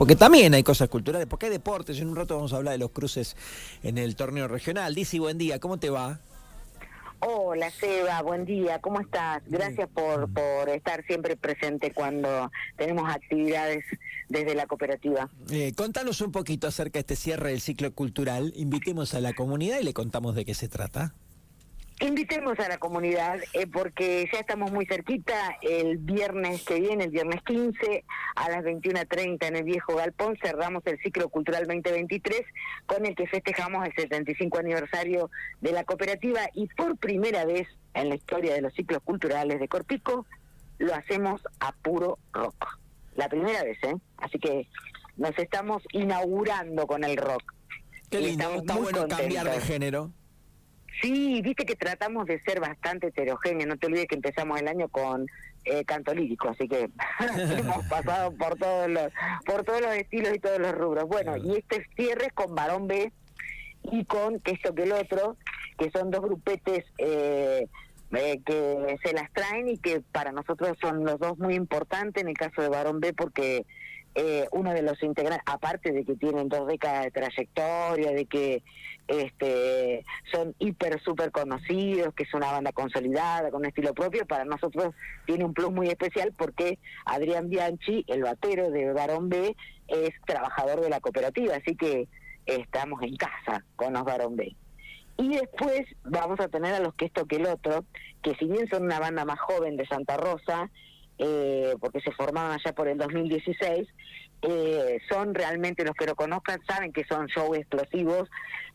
porque también hay cosas culturales, porque hay deportes. En un rato vamos a hablar de los cruces en el torneo regional. Dici, buen día, ¿cómo te va? Hola Seba, buen día, ¿cómo estás? Gracias por, por estar siempre presente cuando tenemos actividades desde la cooperativa. Eh, contanos un poquito acerca de este cierre del ciclo cultural, invitemos a la comunidad y le contamos de qué se trata. Invitemos a la comunidad eh, porque ya estamos muy cerquita. El viernes que viene, el viernes 15, a las 21.30 en el Viejo Galpón, cerramos el ciclo cultural 2023 con el que festejamos el 75 aniversario de la cooperativa y por primera vez en la historia de los ciclos culturales de Corpico lo hacemos a puro rock. La primera vez, ¿eh? Así que nos estamos inaugurando con el rock. Qué lindo, está bueno cambiar de género. Sí, viste que tratamos de ser bastante heterogéneos. No te olvides que empezamos el año con eh, canto lírico, así que hemos pasado por todos los por todos los estilos y todos los rubros. Bueno, y este cierre es con Barón B y con que esto que el otro, que son dos grupetes eh, eh, que se las traen y que para nosotros son los dos muy importantes en el caso de Barón B porque eh, uno de los integrantes, aparte de que tienen dos décadas de trayectoria, de que este, son hiper, súper conocidos, que es una banda consolidada, con un estilo propio, para nosotros tiene un plus muy especial porque Adrián Bianchi, el batero de Barón B, es trabajador de la cooperativa, así que estamos en casa con los Barón B. Y después vamos a tener a los que esto que el otro, que si bien son una banda más joven de Santa Rosa, eh, porque se formaron allá por el 2016, eh, son realmente los que lo conozcan, saben que son shows explosivos,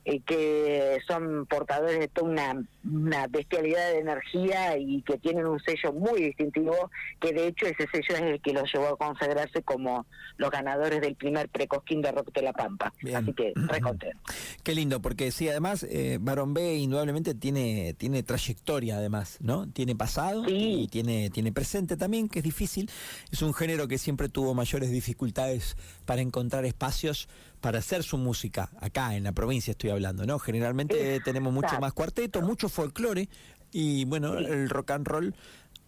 eh, que son portadores de toda una, una, bestialidad de energía y que tienen un sello muy distintivo, que de hecho ese sello es el que los llevó a consagrarse como los ganadores del primer precosquín de rock de La Pampa. Así que re Qué lindo, porque sí, además eh, Barón B indudablemente tiene, tiene trayectoria además, ¿no? Tiene pasado y tiene, tiene presente también, que es difícil. Es un género que siempre tuvo mayores dificultades para encontrar espacios para hacer su música, acá en la provincia estoy hablando, ¿no? Generalmente tenemos mucho más cuarteto, mucho folclore y bueno, el rock and roll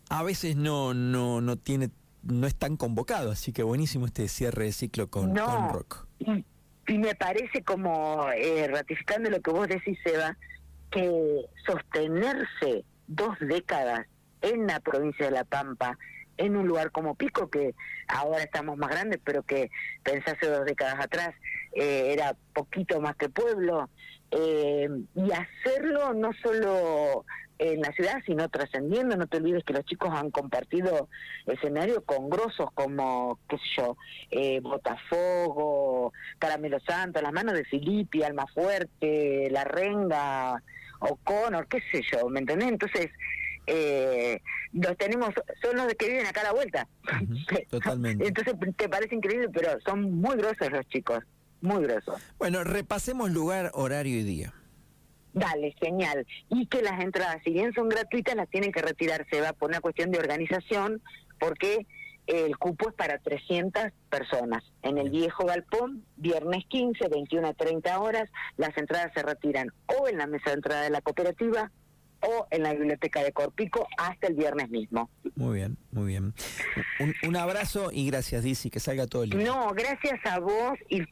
a veces no, no, no tiene, no es tan convocado, así que buenísimo este cierre de ciclo con, rock. Y, me parece como, eh, ratificando lo que vos decís, Eva, que sostenerse dos décadas en la provincia de La Pampa, en un lugar como Pico, que ahora estamos más grandes, pero que pensase dos décadas atrás eh, era poquito más que pueblo, eh, y hacerlo no solo en la ciudad, sino trascendiendo. No te olvides que los chicos han compartido escenario con grosos como, qué sé yo, eh, Botafogo, Caramelo Santo, las manos de Filippi, Almafuerte, La Renga, O'Connor, qué sé yo, ¿me entendés? Entonces, eh, los tenemos, son los que viven acá a la vuelta. totalmente. Entonces te parece increíble, pero son muy grosos los chicos, muy grosos. Bueno, repasemos lugar, horario y día. Dale, genial. Y que las entradas, si bien son gratuitas, las tienen que retirarse, va por una cuestión de organización, porque el cupo es para 300 personas. En el viejo galpón, viernes 15, 21 a 30 horas, las entradas se retiran o en la mesa de entrada de la cooperativa o en la biblioteca de Corpico hasta el viernes mismo. Muy bien, muy bien. Un, un abrazo y gracias, Dizzy, que salga todo el día. No, gracias a vos y